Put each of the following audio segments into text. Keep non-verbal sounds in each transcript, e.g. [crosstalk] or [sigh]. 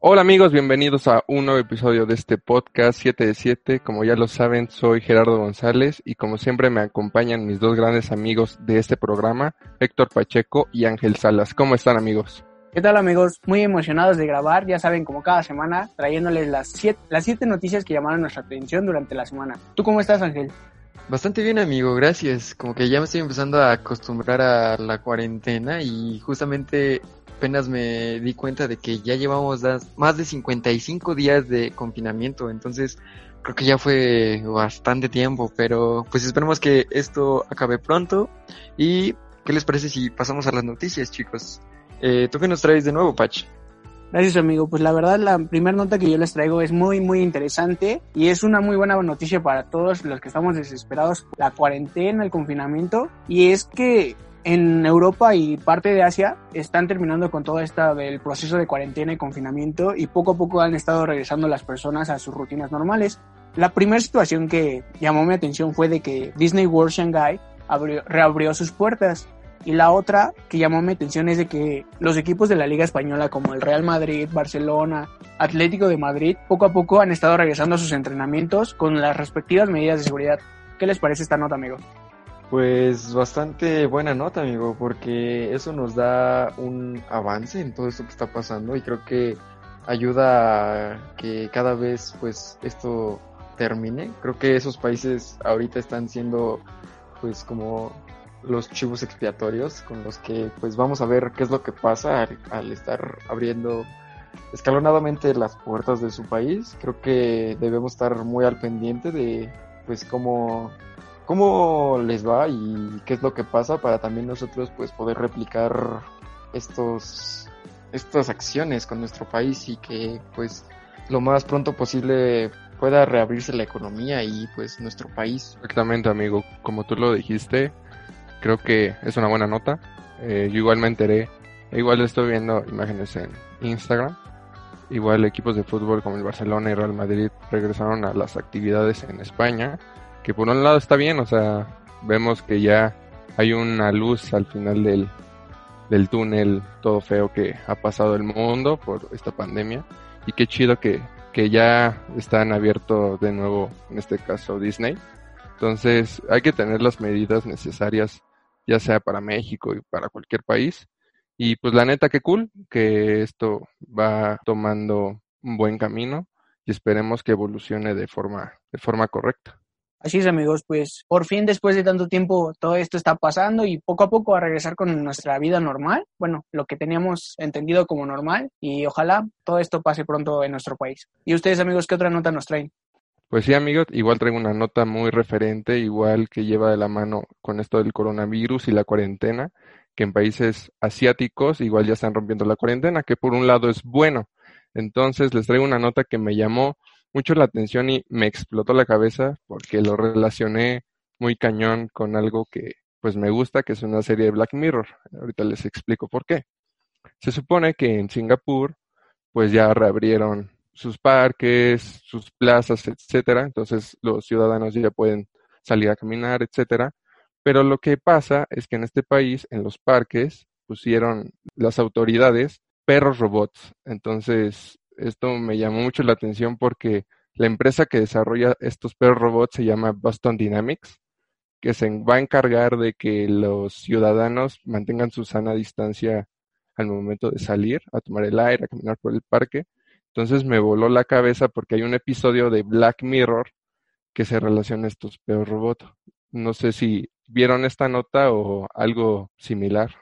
Hola amigos, bienvenidos a un nuevo episodio de este podcast 7 de 7. Como ya lo saben, soy Gerardo González y como siempre me acompañan mis dos grandes amigos de este programa, Héctor Pacheco y Ángel Salas. ¿Cómo están amigos? ¿Qué tal amigos? Muy emocionados de grabar, ya saben, como cada semana, trayéndoles las siete, las siete noticias que llamaron nuestra atención durante la semana. ¿Tú cómo estás Ángel? Bastante bien amigo, gracias. Como que ya me estoy empezando a acostumbrar a la cuarentena y justamente apenas me di cuenta de que ya llevamos más de 55 días de confinamiento, entonces creo que ya fue bastante tiempo, pero pues esperemos que esto acabe pronto. ¿Y qué les parece si pasamos a las noticias, chicos? Eh, ¿Tú qué nos traes de nuevo, Pach? Gracias, amigo. Pues la verdad, la primera nota que yo les traigo es muy, muy interesante y es una muy buena noticia para todos los que estamos desesperados la cuarentena, el confinamiento. Y es que en Europa y parte de Asia están terminando con todo esto del proceso de cuarentena y confinamiento y poco a poco han estado regresando las personas a sus rutinas normales. La primera situación que llamó mi atención fue de que Disney World Shanghai reabrió sus puertas y la otra que llamó mi atención es de que los equipos de la Liga Española como el Real Madrid, Barcelona, Atlético de Madrid, poco a poco han estado regresando a sus entrenamientos con las respectivas medidas de seguridad. ¿Qué les parece esta nota, amigo? Pues bastante buena nota, amigo, porque eso nos da un avance en todo esto que está pasando y creo que ayuda a que cada vez pues esto termine. Creo que esos países ahorita están siendo pues como los chivos expiatorios con los que pues vamos a ver qué es lo que pasa al, al estar abriendo escalonadamente las puertas de su país. Creo que debemos estar muy al pendiente de pues cómo cómo les va y qué es lo que pasa para también nosotros pues poder replicar estos estas acciones con nuestro país y que pues lo más pronto posible pueda reabrirse la economía y pues nuestro país. Exactamente amigo, como tú lo dijiste, creo que es una buena nota. Eh, yo igual me enteré, igual estoy viendo imágenes en Instagram. Igual equipos de fútbol como el Barcelona y Real Madrid regresaron a las actividades en España que por un lado está bien, o sea, vemos que ya hay una luz al final del, del túnel todo feo que ha pasado el mundo por esta pandemia y qué chido que, que ya están abiertos de nuevo, en este caso Disney. Entonces hay que tener las medidas necesarias, ya sea para México y para cualquier país. Y pues la neta, qué cool que esto va tomando un buen camino y esperemos que evolucione de forma, de forma correcta. Así es, amigos, pues por fin después de tanto tiempo todo esto está pasando y poco a poco a regresar con nuestra vida normal, bueno, lo que teníamos entendido como normal y ojalá todo esto pase pronto en nuestro país. ¿Y ustedes, amigos, qué otra nota nos traen? Pues sí, amigos, igual traigo una nota muy referente, igual que lleva de la mano con esto del coronavirus y la cuarentena, que en países asiáticos igual ya están rompiendo la cuarentena, que por un lado es bueno. Entonces les traigo una nota que me llamó mucho la atención y me explotó la cabeza porque lo relacioné muy cañón con algo que pues me gusta, que es una serie de Black Mirror. Ahorita les explico por qué. Se supone que en Singapur pues ya reabrieron sus parques, sus plazas, etcétera, entonces los ciudadanos ya pueden salir a caminar, etcétera. Pero lo que pasa es que en este país, en los parques, pusieron las autoridades perros robots. Entonces, esto me llamó mucho la atención porque la empresa que desarrolla estos perros robots se llama Boston Dynamics, que se va a encargar de que los ciudadanos mantengan su sana distancia al momento de salir, a tomar el aire, a caminar por el parque. Entonces me voló la cabeza porque hay un episodio de Black Mirror que se relaciona a estos perros robots. No sé si vieron esta nota o algo similar.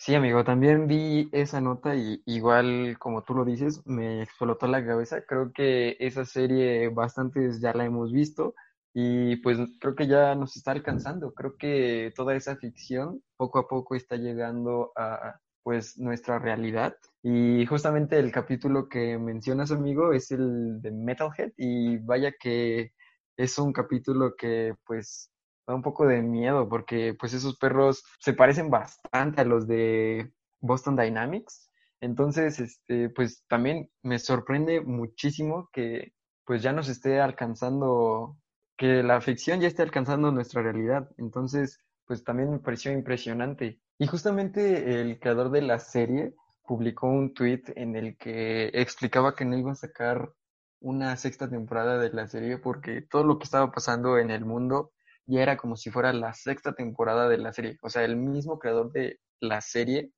Sí, amigo, también vi esa nota y igual como tú lo dices, me explotó la cabeza. Creo que esa serie bastantes ya la hemos visto y pues creo que ya nos está alcanzando. Creo que toda esa ficción poco a poco está llegando a pues nuestra realidad Y justamente el capítulo que mencionas, amigo, es el de Metalhead y vaya que es un capítulo que pues da un poco de miedo porque pues esos perros se parecen bastante a los de Boston Dynamics. Entonces, este, pues también me sorprende muchísimo que pues ya nos esté alcanzando, que la ficción ya esté alcanzando nuestra realidad. Entonces, pues también me pareció impresionante. Y justamente el creador de la serie publicó un tweet en el que explicaba que no iba a sacar una sexta temporada de la serie porque todo lo que estaba pasando en el mundo ya era como si fuera la sexta temporada de la serie. O sea, el mismo creador de la serie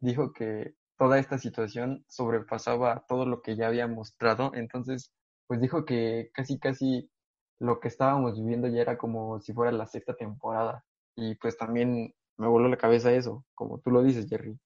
dijo que toda esta situación sobrepasaba todo lo que ya había mostrado. Entonces, pues dijo que casi, casi lo que estábamos viviendo ya era como si fuera la sexta temporada. Y pues también me voló la cabeza eso, como tú lo dices, Jerry.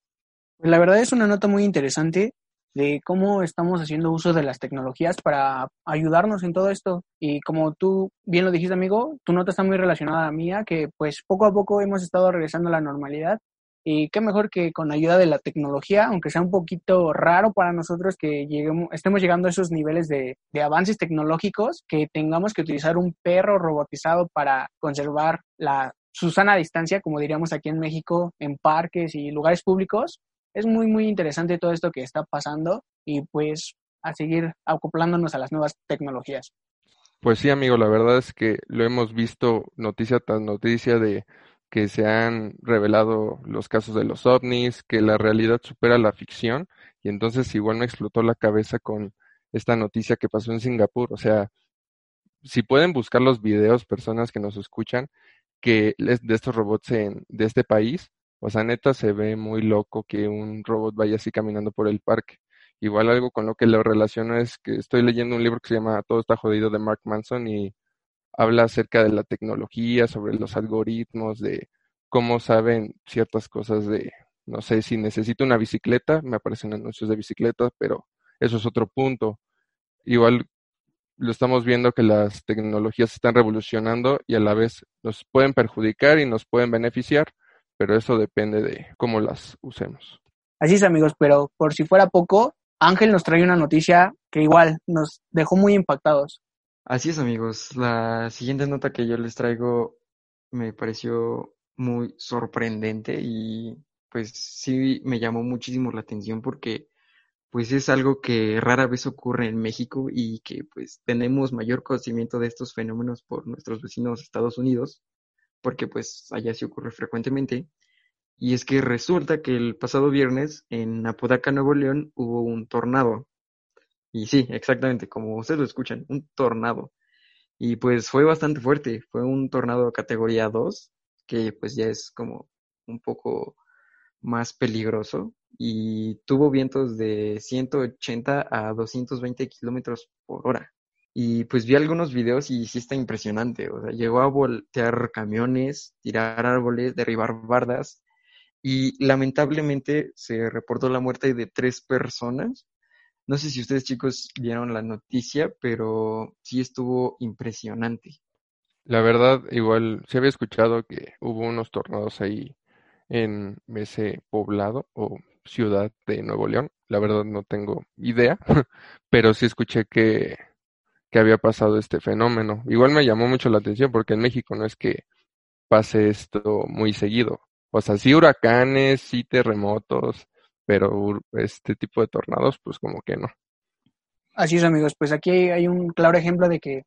La verdad es una nota muy interesante de cómo estamos haciendo uso de las tecnologías para ayudarnos en todo esto. Y como tú bien lo dijiste, amigo, tu nota está muy relacionada a la mía, que pues poco a poco hemos estado regresando a la normalidad. Y qué mejor que con ayuda de la tecnología, aunque sea un poquito raro para nosotros que lleguemos, estemos llegando a esos niveles de, de avances tecnológicos, que tengamos que utilizar un perro robotizado para conservar la, su sana distancia, como diríamos aquí en México, en parques y lugares públicos, es muy, muy interesante todo esto que está pasando y pues a seguir acoplándonos a las nuevas tecnologías. Pues sí, amigo, la verdad es que lo hemos visto noticia tras noticia de que se han revelado los casos de los ovnis, que la realidad supera la ficción y entonces igual me explotó la cabeza con esta noticia que pasó en Singapur. O sea, si pueden buscar los videos, personas que nos escuchan, que de estos robots en, de este país, o sea, neta se ve muy loco que un robot vaya así caminando por el parque. Igual algo con lo que lo relaciono es que estoy leyendo un libro que se llama Todo está jodido de Mark Manson y habla acerca de la tecnología, sobre los algoritmos, de cómo saben ciertas cosas de, no sé, si necesito una bicicleta, me aparecen anuncios de bicicletas, pero eso es otro punto. Igual lo estamos viendo que las tecnologías están revolucionando y a la vez nos pueden perjudicar y nos pueden beneficiar pero eso depende de cómo las usemos. Así es, amigos, pero por si fuera poco, Ángel nos trae una noticia que igual nos dejó muy impactados. Así es, amigos. La siguiente nota que yo les traigo me pareció muy sorprendente y pues sí me llamó muchísimo la atención porque pues es algo que rara vez ocurre en México y que pues tenemos mayor conocimiento de estos fenómenos por nuestros vecinos Estados Unidos porque pues allá sí ocurre frecuentemente. Y es que resulta que el pasado viernes en Apodaca, Nuevo León, hubo un tornado. Y sí, exactamente, como ustedes lo escuchan, un tornado. Y pues fue bastante fuerte, fue un tornado categoría 2, que pues ya es como un poco más peligroso y tuvo vientos de 180 a 220 kilómetros por hora. Y pues vi algunos videos y sí está impresionante. O sea, llegó a voltear camiones, tirar árboles, derribar bardas. Y lamentablemente se reportó la muerte de tres personas. No sé si ustedes chicos vieron la noticia, pero sí estuvo impresionante. La verdad, igual se había escuchado que hubo unos tornados ahí en ese poblado o ciudad de Nuevo León. La verdad no tengo idea, [laughs] pero sí escuché que que había pasado este fenómeno. Igual me llamó mucho la atención porque en México no es que pase esto muy seguido. O sea, sí huracanes, sí terremotos, pero este tipo de tornados, pues como que no. Así es, amigos. Pues aquí hay un claro ejemplo de que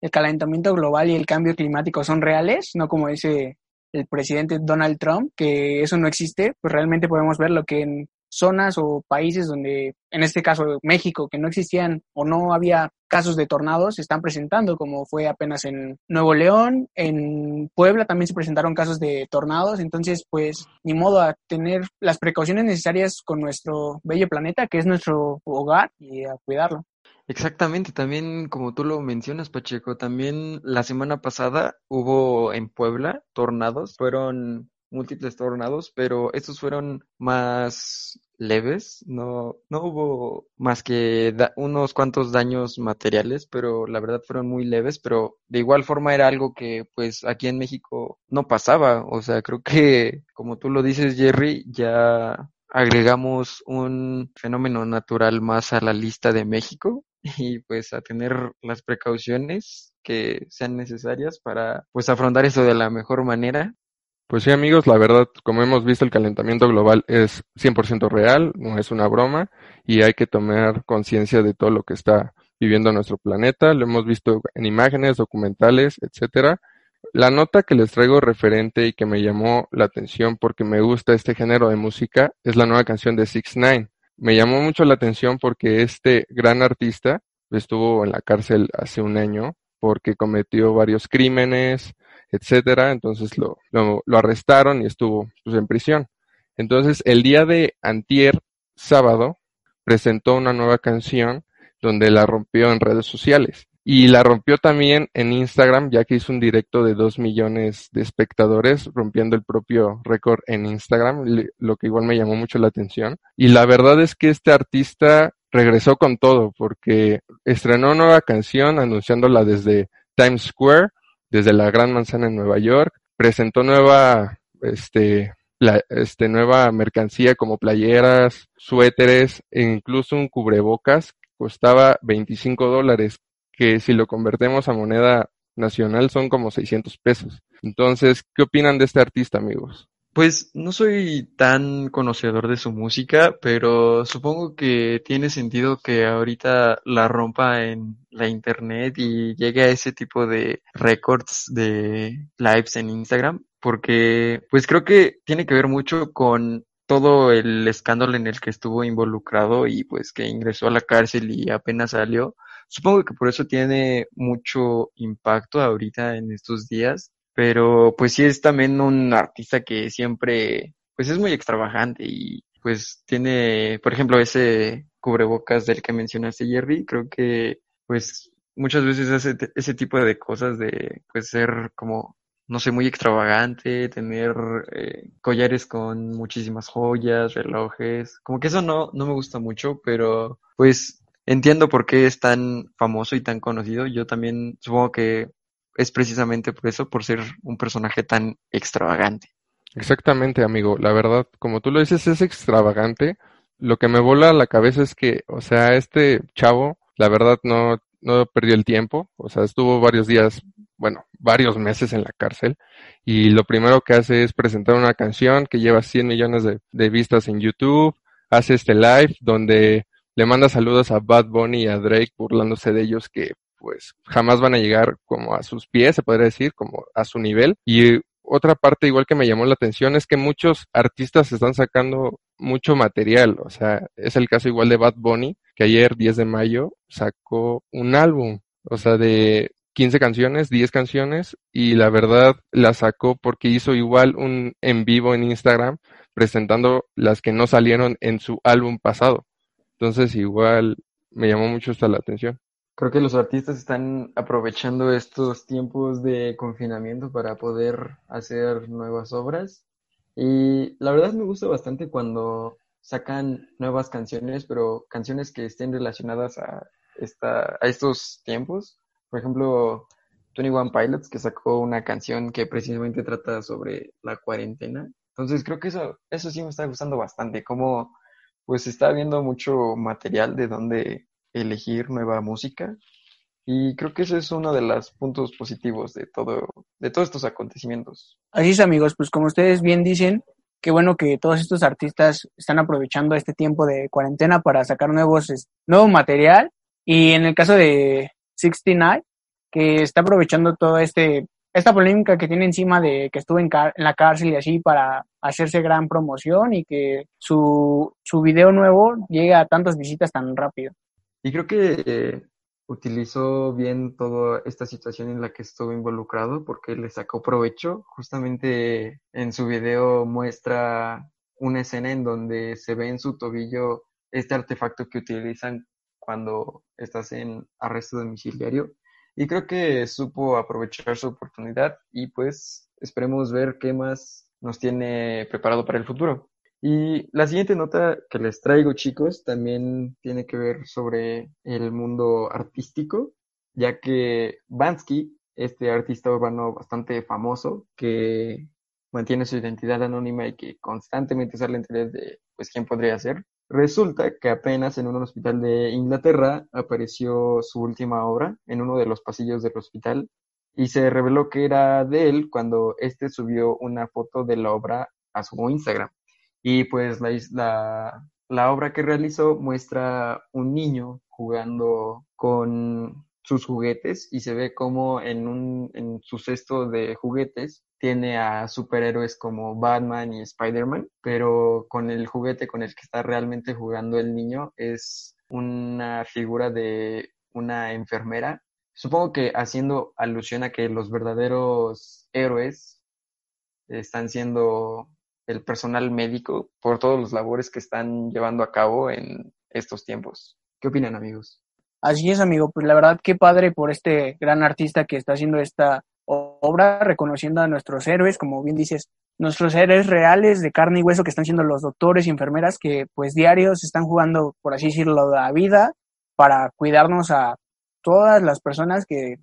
el calentamiento global y el cambio climático son reales, no como dice el presidente Donald Trump, que eso no existe. Pues realmente podemos ver lo que en zonas o países donde, en este caso México, que no existían o no había casos de tornados, se están presentando, como fue apenas en Nuevo León, en Puebla también se presentaron casos de tornados, entonces pues ni modo a tener las precauciones necesarias con nuestro bello planeta, que es nuestro hogar, y a cuidarlo. Exactamente, también como tú lo mencionas, Pacheco, también la semana pasada hubo en Puebla tornados, fueron múltiples tornados, pero estos fueron más leves, no, no hubo más que unos cuantos daños materiales, pero la verdad fueron muy leves, pero de igual forma era algo que pues aquí en México no pasaba, o sea, creo que como tú lo dices Jerry, ya agregamos un fenómeno natural más a la lista de México [laughs] y pues a tener las precauciones que sean necesarias para pues afrontar eso de la mejor manera. Pues sí amigos, la verdad, como hemos visto, el calentamiento global es 100% real, no es una broma y hay que tomar conciencia de todo lo que está viviendo nuestro planeta. Lo hemos visto en imágenes, documentales, etcétera. La nota que les traigo referente y que me llamó la atención porque me gusta este género de música es la nueva canción de Six Nine. Me llamó mucho la atención porque este gran artista estuvo en la cárcel hace un año porque cometió varios crímenes, etcétera. Entonces lo, lo, arrestaron y estuvo pues, en prisión. Entonces el día de antier, sábado, presentó una nueva canción donde la rompió en redes sociales. Y la rompió también en Instagram, ya que hizo un directo de dos millones de espectadores, rompiendo el propio récord en Instagram, lo que igual me llamó mucho la atención. Y la verdad es que este artista regresó con todo, porque estrenó nueva canción anunciándola desde Times Square, desde la Gran Manzana en Nueva York, presentó nueva, este, este, nueva mercancía como playeras, suéteres e incluso un cubrebocas costaba 25 dólares, que si lo convertimos a moneda nacional son como 600 pesos. Entonces, ¿qué opinan de este artista, amigos? Pues no soy tan conocedor de su música, pero supongo que tiene sentido que ahorita la rompa en la internet y llegue a ese tipo de récords de lives en Instagram, porque pues creo que tiene que ver mucho con todo el escándalo en el que estuvo involucrado y pues que ingresó a la cárcel y apenas salió. Supongo que por eso tiene mucho impacto ahorita en estos días, pero pues sí es también un artista que siempre pues es muy extravagante y pues tiene, por ejemplo, ese cubrebocas del que mencionaste Jerry, creo que pues muchas veces hace ese tipo de cosas de pues ser como no sé, muy extravagante, tener eh, collares con muchísimas joyas, relojes, como que eso no, no me gusta mucho, pero pues entiendo por qué es tan famoso y tan conocido. Yo también supongo que es precisamente por eso, por ser un personaje tan extravagante. Exactamente, amigo. La verdad, como tú lo dices, es extravagante. Lo que me vola a la cabeza es que, o sea, este chavo, la verdad, no, no perdió el tiempo. O sea, estuvo varios días bueno, varios meses en la cárcel y lo primero que hace es presentar una canción que lleva 100 millones de, vistas en YouTube, hace este live donde le manda saludos a Bad Bunny y a Drake burlándose de ellos que pues jamás van a llegar como a sus pies, se podría decir, como a su nivel. Y otra parte igual que me llamó la atención es que muchos artistas están sacando mucho material, o sea, es el caso igual de Bad Bunny, que ayer 10 de mayo sacó un álbum, o sea, de 15 canciones, 10 canciones y la verdad la sacó porque hizo igual un en vivo en Instagram presentando las que no salieron en su álbum pasado. Entonces igual me llamó mucho esta la atención. Creo que los artistas están aprovechando estos tiempos de confinamiento para poder hacer nuevas obras y la verdad me gusta bastante cuando sacan nuevas canciones, pero canciones que estén relacionadas a, esta, a estos tiempos por ejemplo, Twenty One Pilots, que sacó una canción que precisamente trata sobre la cuarentena. Entonces creo que eso, eso sí me está gustando bastante, como pues está viendo mucho material de donde elegir nueva música. Y creo que ese es uno de los puntos positivos de todo, de todos estos acontecimientos. Así es, amigos, pues como ustedes bien dicen, qué bueno que todos estos artistas están aprovechando este tiempo de cuarentena para sacar nuevos, nuevo material. Y en el caso de 69, que está aprovechando toda este, esta polémica que tiene encima de que estuvo en, en, la cárcel y así para hacerse gran promoción y que su, su video nuevo llegue a tantas visitas tan rápido. Y creo que eh, utilizó bien toda esta situación en la que estuvo involucrado porque le sacó provecho. Justamente en su video muestra una escena en donde se ve en su tobillo este artefacto que utilizan cuando estás en arresto domiciliario. Y creo que supo aprovechar su oportunidad y pues esperemos ver qué más nos tiene preparado para el futuro. Y la siguiente nota que les traigo, chicos, también tiene que ver sobre el mundo artístico, ya que Bansky, este artista urbano bastante famoso, que mantiene su identidad anónima y que constantemente sale en redes de pues quién podría ser. Resulta que apenas en un hospital de Inglaterra apareció su última obra en uno de los pasillos del hospital y se reveló que era de él cuando éste subió una foto de la obra a su Instagram. Y pues la, la, la obra que realizó muestra un niño jugando con sus juguetes y se ve como en, un, en su cesto de juguetes tiene a superhéroes como Batman y Spider-Man, pero con el juguete con el que está realmente jugando el niño es una figura de una enfermera. Supongo que haciendo alusión a que los verdaderos héroes están siendo el personal médico por todos los labores que están llevando a cabo en estos tiempos. ¿Qué opinan amigos? Así es, amigo. Pues la verdad, qué padre por este gran artista que está haciendo esta obra, reconociendo a nuestros héroes, como bien dices, nuestros héroes reales de carne y hueso que están siendo los doctores y enfermeras que pues diarios están jugando, por así decirlo, la vida para cuidarnos a todas las personas que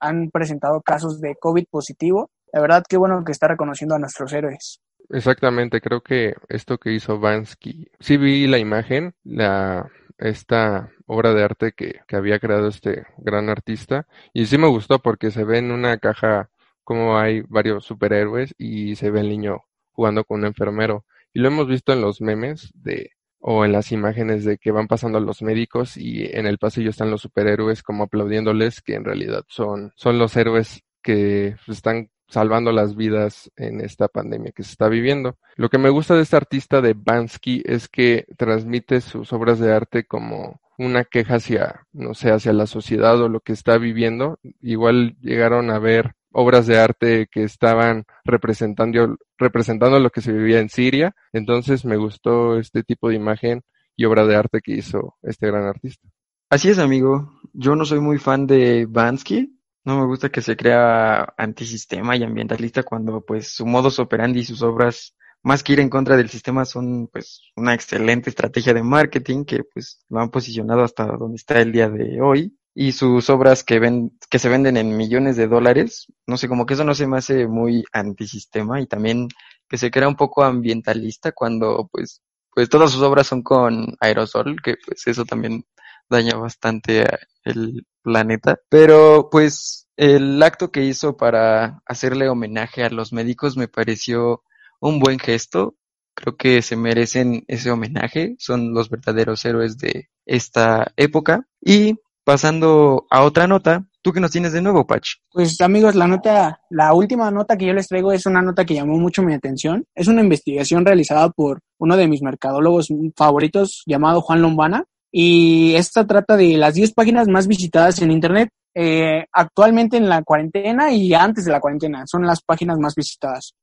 han presentado casos de COVID positivo. La verdad, qué bueno que está reconociendo a nuestros héroes. Exactamente, creo que esto que hizo Vansky, sí vi la imagen, la esta obra de arte que, que había creado este gran artista. Y sí me gustó porque se ve en una caja como hay varios superhéroes y se ve el niño jugando con un enfermero. Y lo hemos visto en los memes de o en las imágenes de que van pasando los médicos y en el pasillo están los superhéroes como aplaudiéndoles que en realidad son, son los héroes que están salvando las vidas en esta pandemia que se está viviendo. Lo que me gusta de este artista de Bansky es que transmite sus obras de arte como una queja hacia, no sé, hacia la sociedad o lo que está viviendo. Igual llegaron a ver obras de arte que estaban representando, representando lo que se vivía en Siria. Entonces me gustó este tipo de imagen y obra de arte que hizo este gran artista. Así es, amigo. Yo no soy muy fan de Bansky, no me gusta que se crea antisistema y ambientalista cuando pues su modus operandi y sus obras más que ir en contra del sistema son pues una excelente estrategia de marketing que pues lo han posicionado hasta donde está el día de hoy. Y sus obras que ven que se venden en millones de dólares, no sé, como que eso no se me hace muy antisistema y también que se crea un poco ambientalista cuando pues pues todas sus obras son con aerosol, que pues eso también daña bastante el planeta. Pero pues el acto que hizo para hacerle homenaje a los médicos me pareció un buen gesto. Creo que se merecen ese homenaje. Son los verdaderos héroes de esta época. Y pasando a otra nota, ¿tú qué nos tienes de nuevo, Pach? Pues amigos, la nota, la última nota que yo les traigo es una nota que llamó mucho mi atención. Es una investigación realizada por uno de mis mercadólogos favoritos llamado Juan Lombana y esta trata de las 10 páginas más visitadas en Internet eh, actualmente en la cuarentena y antes de la cuarentena. Son las páginas más visitadas.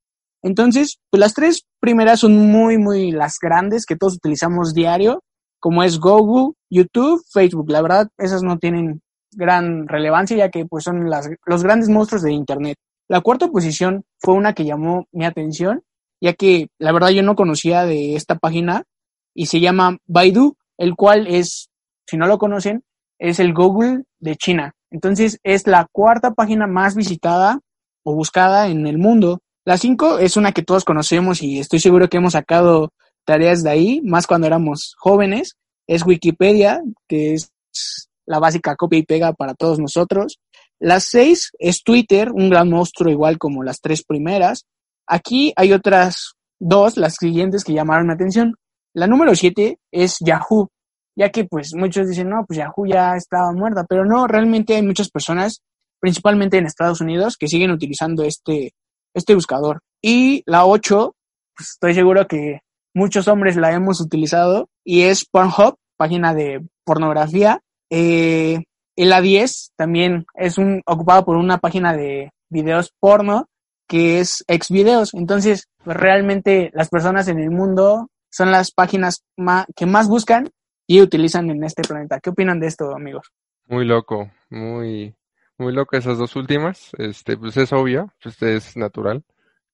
Entonces, pues las tres primeras son muy, muy las grandes que todos utilizamos diario, como es Google, YouTube, Facebook. La verdad, esas no tienen gran relevancia ya que pues son las, los grandes monstruos de Internet. La cuarta posición fue una que llamó mi atención, ya que la verdad yo no conocía de esta página y se llama Baidu el cual es, si no lo conocen, es el Google de China. Entonces es la cuarta página más visitada o buscada en el mundo. La cinco es una que todos conocemos y estoy seguro que hemos sacado tareas de ahí, más cuando éramos jóvenes. Es Wikipedia, que es la básica copia y pega para todos nosotros. La seis es Twitter, un gran monstruo igual como las tres primeras. Aquí hay otras dos, las siguientes que llamaron mi atención. La número siete es Yahoo, ya que pues muchos dicen, no, pues Yahoo ya estaba muerta, pero no, realmente hay muchas personas, principalmente en Estados Unidos, que siguen utilizando este, este buscador. Y la ocho, pues estoy seguro que muchos hombres la hemos utilizado, y es Pornhub, página de pornografía. Eh, y la 10 también es un, ocupado por una página de videos porno que es Xvideos. Entonces, pues realmente las personas en el mundo son las páginas que más buscan y utilizan en este planeta. ¿Qué opinan de esto, amigos? Muy loco, muy, muy loco esas dos últimas. Este, pues es obvio, pues es natural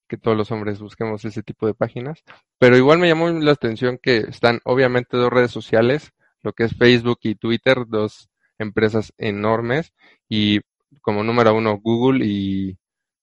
que todos los hombres busquemos ese tipo de páginas. Pero igual me llamó la atención que están obviamente dos redes sociales, lo que es Facebook y Twitter, dos empresas enormes, y como número uno Google y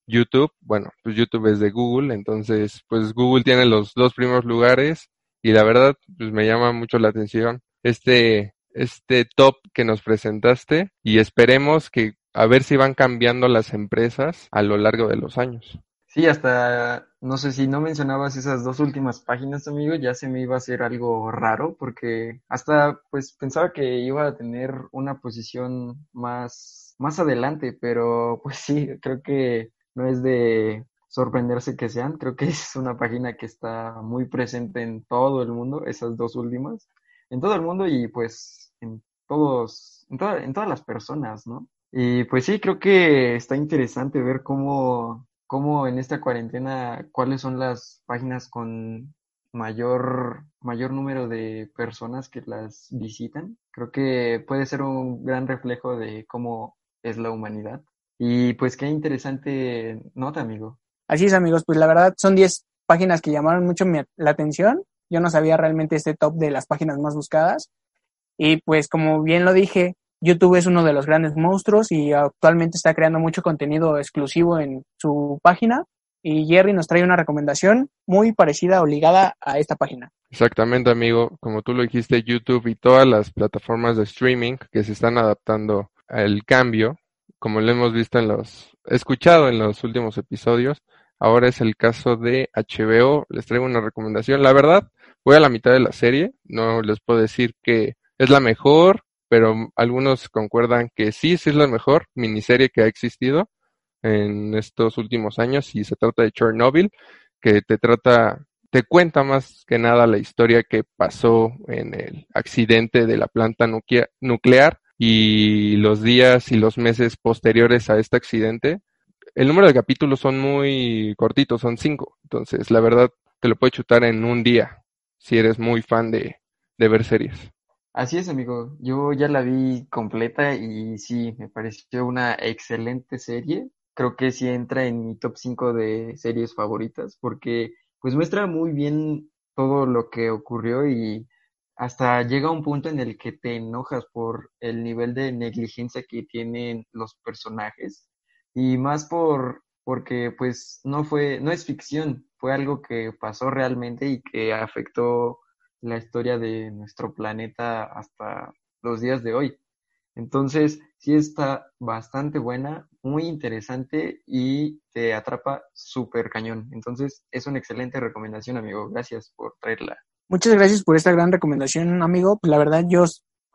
YouTube. Bueno, pues YouTube es de Google, entonces pues Google tiene los dos primeros lugares y la verdad pues me llama mucho la atención este este top que nos presentaste y esperemos que a ver si van cambiando las empresas a lo largo de los años. Sí, hasta no sé si no mencionabas esas dos últimas páginas, amigo, ya se me iba a hacer algo raro porque hasta pues pensaba que iba a tener una posición más más adelante, pero pues sí, creo que no es de sorprenderse que sean, creo que [laughs] es una página que está muy presente en todo el mundo, esas dos últimas, en todo el mundo y pues en todos, en, en todas las personas, ¿no? Y pues sí, creo que está interesante ver cómo, cómo en esta cuarentena, cuáles son las páginas con mayor, mayor número de personas que las visitan. Creo que puede ser un gran reflejo de cómo es la humanidad. Y pues qué interesante nota, amigo. Así es, amigos, pues la verdad son 10 páginas que llamaron mucho la atención. Yo no sabía realmente este top de las páginas más buscadas. Y pues como bien lo dije, YouTube es uno de los grandes monstruos y actualmente está creando mucho contenido exclusivo en su página. Y Jerry nos trae una recomendación muy parecida o ligada a esta página. Exactamente, amigo. Como tú lo dijiste, YouTube y todas las plataformas de streaming que se están adaptando al cambio, como lo hemos visto en los, escuchado en los últimos episodios, ahora es el caso de HBO. Les traigo una recomendación. La verdad, voy a la mitad de la serie. No les puedo decir que es la mejor, pero algunos concuerdan que sí, sí es la mejor miniserie que ha existido en estos últimos años y se trata de Chernobyl, que te trata, te cuenta más que nada la historia que pasó en el accidente de la planta nuclear y los días y los meses posteriores a este accidente. El número de capítulos son muy cortitos, son cinco, entonces la verdad te lo puedes chutar en un día si eres muy fan de, de ver series. Así es, amigo. Yo ya la vi completa y sí, me pareció una excelente serie. Creo que sí entra en mi top 5 de series favoritas porque pues muestra muy bien todo lo que ocurrió y hasta llega un punto en el que te enojas por el nivel de negligencia que tienen los personajes y más por porque pues no fue no es ficción, fue algo que pasó realmente y que afectó la historia de nuestro planeta hasta los días de hoy. Entonces, sí está bastante buena, muy interesante y te atrapa súper cañón. Entonces, es una excelente recomendación, amigo. Gracias por traerla. Muchas gracias por esta gran recomendación, amigo. La verdad, yo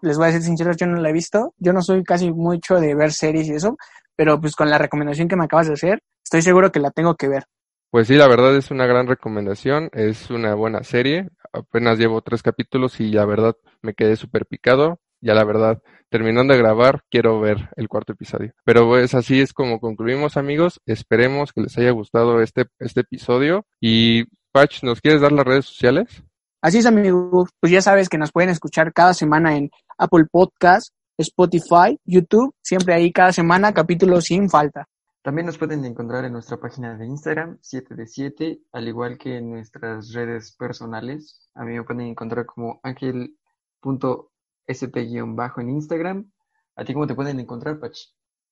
les voy a ser sincero, yo no la he visto. Yo no soy casi mucho de ver series y eso, pero pues con la recomendación que me acabas de hacer, estoy seguro que la tengo que ver. Pues sí, la verdad es una gran recomendación, es una buena serie. Apenas llevo tres capítulos y la verdad me quedé súper picado. Ya la verdad, terminando de grabar, quiero ver el cuarto episodio. Pero pues así es como concluimos, amigos. Esperemos que les haya gustado este, este episodio. Y Patch, ¿nos quieres dar las redes sociales? Así es, amigos. Pues ya sabes que nos pueden escuchar cada semana en Apple Podcast, Spotify, YouTube. Siempre ahí cada semana capítulos sin falta. También nos pueden encontrar en nuestra página de Instagram, 7 de 7, al igual que en nuestras redes personales. A mí me pueden encontrar como ángel.sp-bajo en Instagram. ¿A ti cómo te pueden encontrar, Pach?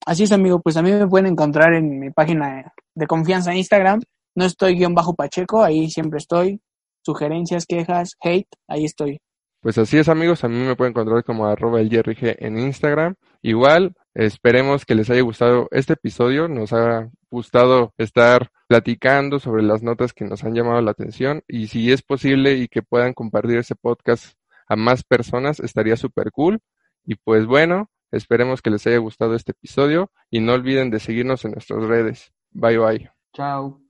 Así es, amigo. Pues a mí me pueden encontrar en mi página de confianza en Instagram. No estoy guion bajo Pacheco, ahí siempre estoy. Sugerencias, quejas, hate, ahí estoy. Pues así es, amigos. A mí me pueden encontrar como arroba el Jerry G en Instagram. Igual, Esperemos que les haya gustado este episodio. Nos ha gustado estar platicando sobre las notas que nos han llamado la atención y si es posible y que puedan compartir ese podcast a más personas, estaría súper cool. Y pues bueno, esperemos que les haya gustado este episodio y no olviden de seguirnos en nuestras redes. Bye bye. Chao.